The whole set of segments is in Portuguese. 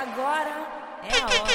Agora é a hora.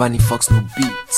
Vanny Fox no Beats.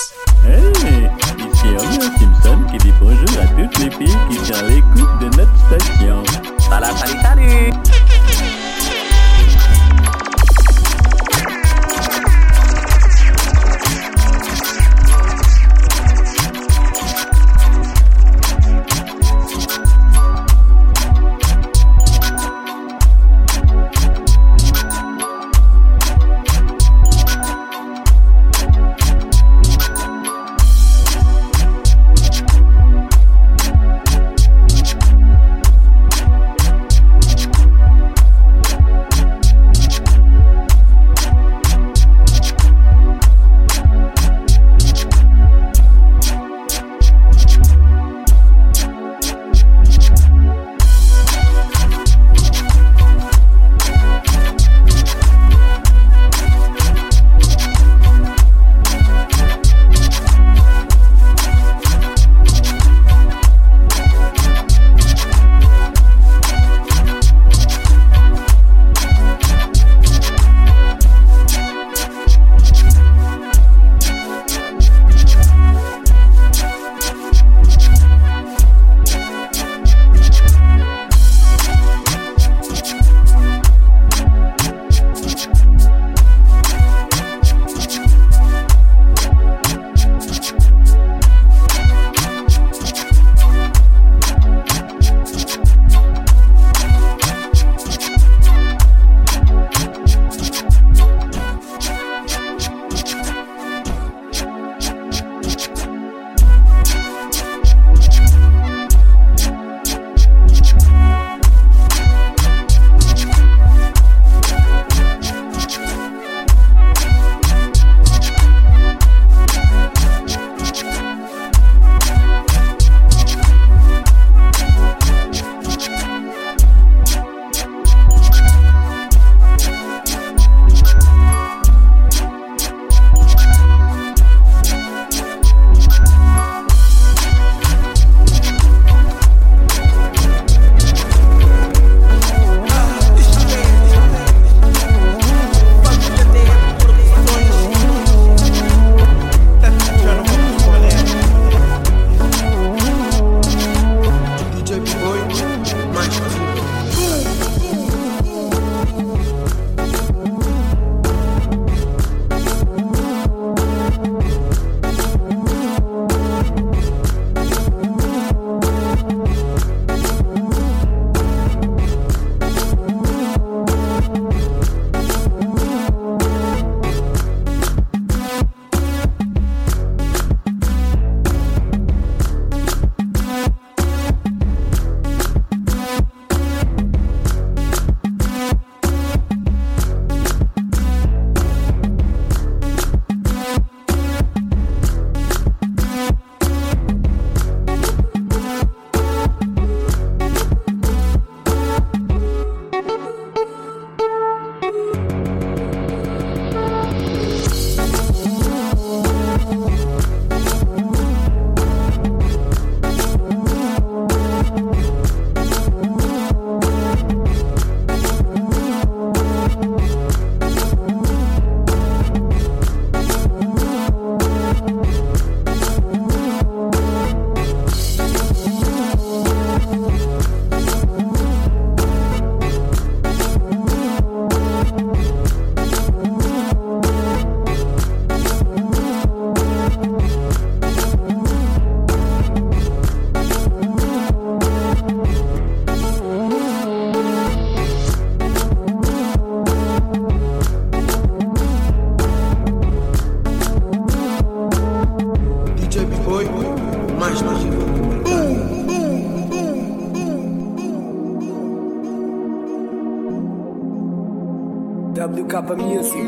WK Music.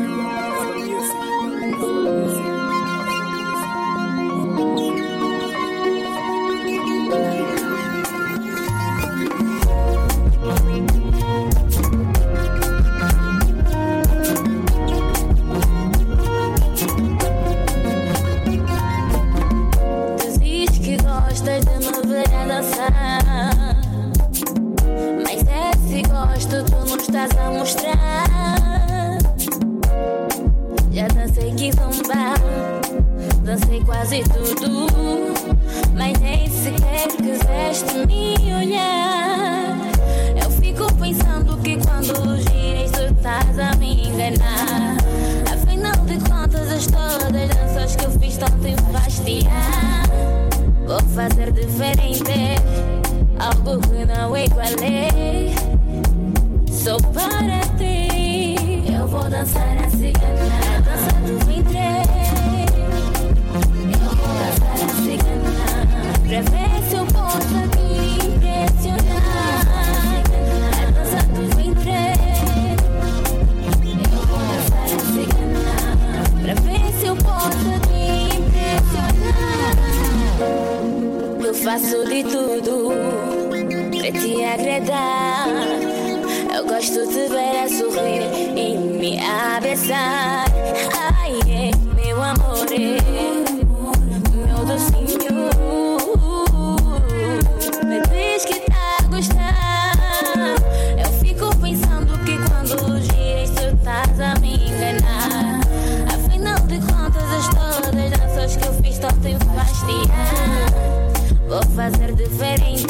já sei quase tudo. Mas nem sequer quiseste me olhar. Eu fico pensando que quando giras tu estás a me enganar. Afinal de contas, as todas danças que eu fiz tanto enfastiar. Vou fazer diferente, algo que não é igualei. sou para ti, eu vou dançar assim, a cigana, dança do ventre. Pra ver se eu posso te impressionar. A dança do ventre. Eu vou dançar a cigana. Pra ver se eu posso te impressionar. Eu faço de tudo pra te agradar. Eu gosto de ver a sorrir e me abraçar. Ai, é, meu amor, é, fazer diferente,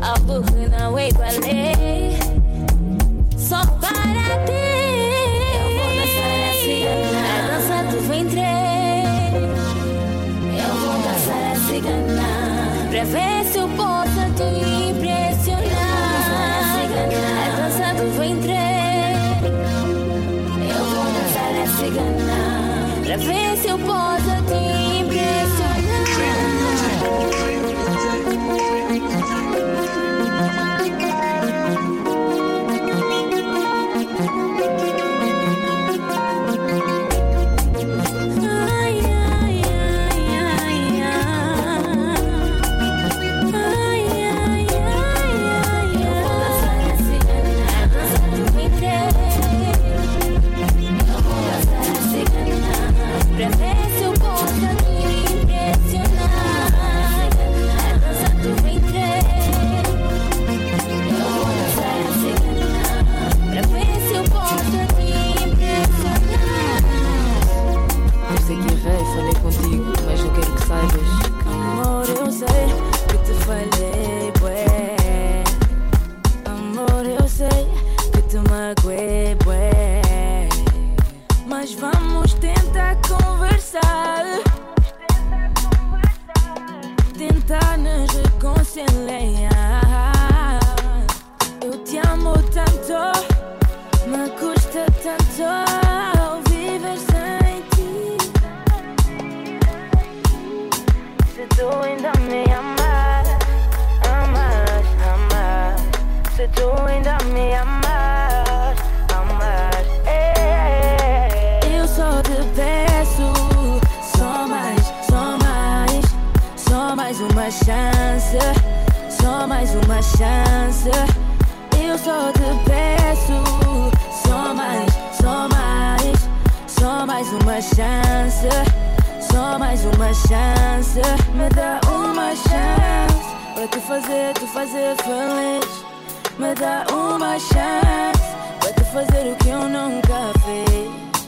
algo que não igualei. Só para ti. Eu vou dançar a cigana, a dança do ventre. Eu vou dançar a cigana, pra ver se eu posso te impressionar. A dança do ventre. Eu vou dançar a cigana, pra ver se eu posso te impressionar. Se tu mais uma chance, me dá uma chance para te fazer, te fazer feliz. Me dá uma chance para te fazer o que eu nunca fiz.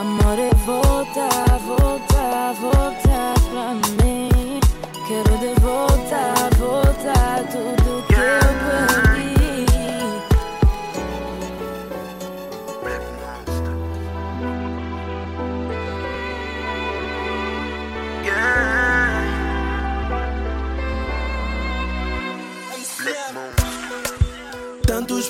Amor, é voltar, voltar, voltar pra mim. Quero de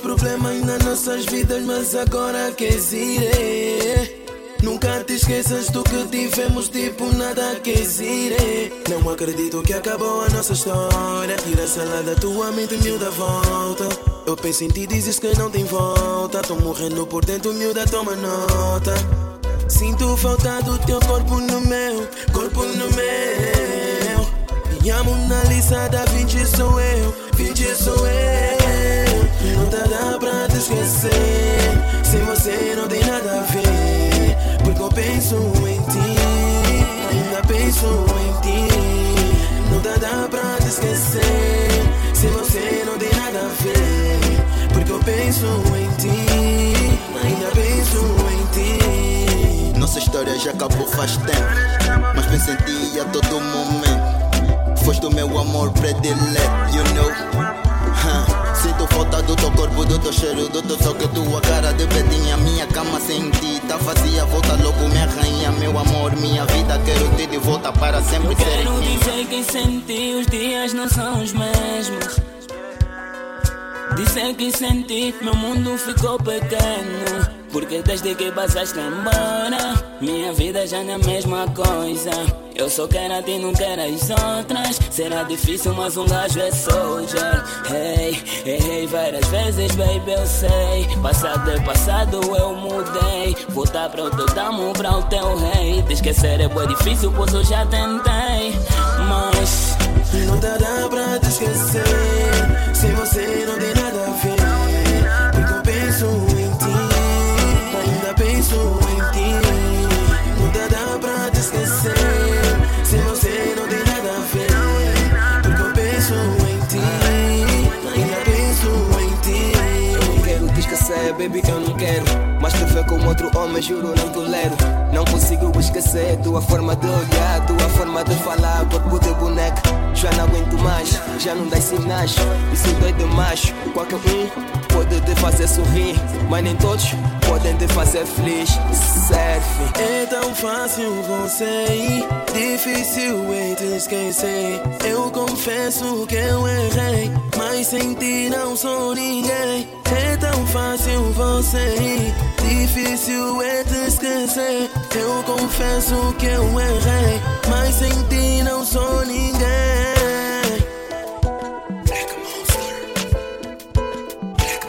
problemas nas nossas vidas, mas agora queres ir. eh. Nunca te esqueças do que tivemos, tipo nada queres ir. eh. Não acredito que acabou a nossa história. Tira essa lá da tua mente, miúda, volta. Eu penso em ti, dizes que não tem volta. Tô morrendo por dentro, miúda, toma nota. Sinto falta do teu corpo no meu, corpo no meu. Me amo na lista da 20 sou eu, 20 sou eu. Não tá dá pra te esquecer. Sem você não tem nada a ver. Porque eu penso em ti, ainda penso em ti. Não tá dá pra te esquecer. Sem você não tem nada a ver. Porque eu penso em ti, ainda penso em ti. Nossa história já acabou faz tempo. Mas penso em ti a todo momento. Foste o meu amor predileto, you know. Sinto falta do teu corpo, do teu cheiro, do teu toque, tua cara de bedinha, minha cama sem ti. tá vazia, volta logo minha rainha, meu amor, minha vida, quero ter de volta para sempre Eu ser quero minha. dizer que sem ti os dias não são os mesmos. Dizer que sem ti meu mundo ficou pequeno. Porque desde que passaste embora, minha vida já não é a mesma coisa. Eu só quero a ti, não quero as outras. Será difícil, mas um gajo é soldier. Hey, errei várias vezes, baby, eu sei. Passado é passado, eu mudei. Voltar para o teu tamo, para o teu rei. Te esquecer é bem difícil, pois eu já tentei. Mas Não dá pra te esquecer Se você não tem nada a ver Porque eu penso baby, eu não quero. Mas te ver como outro homem, juro, não tolero. Não consigo esquecer tua forma de olhar, tua forma de falar, corpo de boneca. Já não aguento mais, já não dá sinais. Isso dói demais. Qualquer um pode te fazer sorrir, mas nem todos podem te fazer feliz. Surf. É tão fácil você ir, difícil é te esquecer. Eu confesso que eu errei, mas sem ti não sou ninguém. É tão fácil você ir, difícil é te esquecer. Eu confesso que eu errei, mas sem ti não sou ninguém.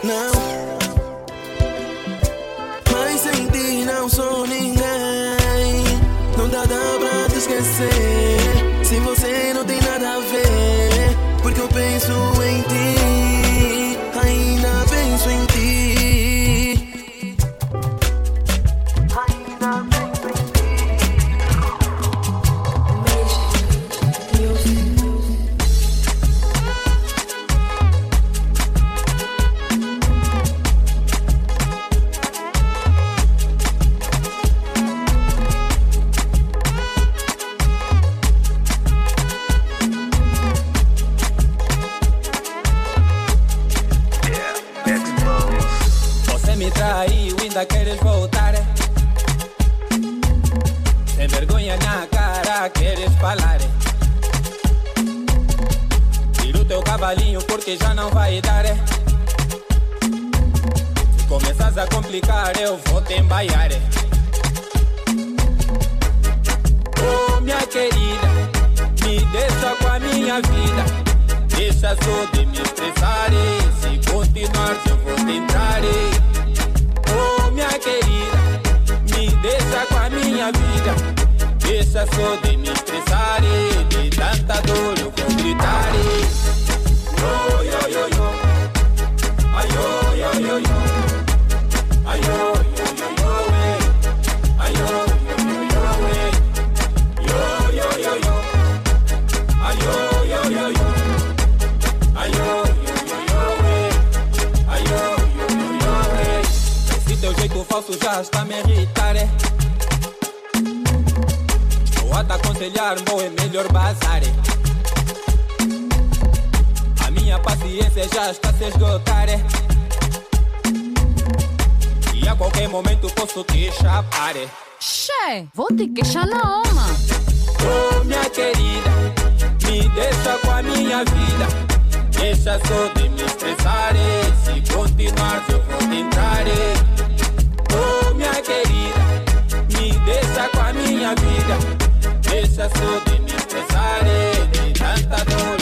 Não. Mas sem ti não sou ninguém. Não dá, dá pra te esquecer. Se você não tem nada a ver. Porque eu penso minha vida. Deixa só de me estressar. e Se continuar, eu vou te entrar. e Oh, minha querida, me deixa com a minha vida. Deixa só de me estressar. e De tanta dor eu vou gritar. e Yo, yo, yo. Ai, yo, yo, yo, yo. Ai, yo, yo, falso já está me irritar, é? Vou a te aconselhar, bom, é melhor bazar, é? A minha paciência já está a se esgotar, é? E a qualquer momento posso te chapar, é? Che, vou te queixar na alma. Oh, minha querida, me deixa com a minha vida. Deixa só de me estressar. e Se continuar, eu vou te Deixa só de me estressar. e De tanta dor,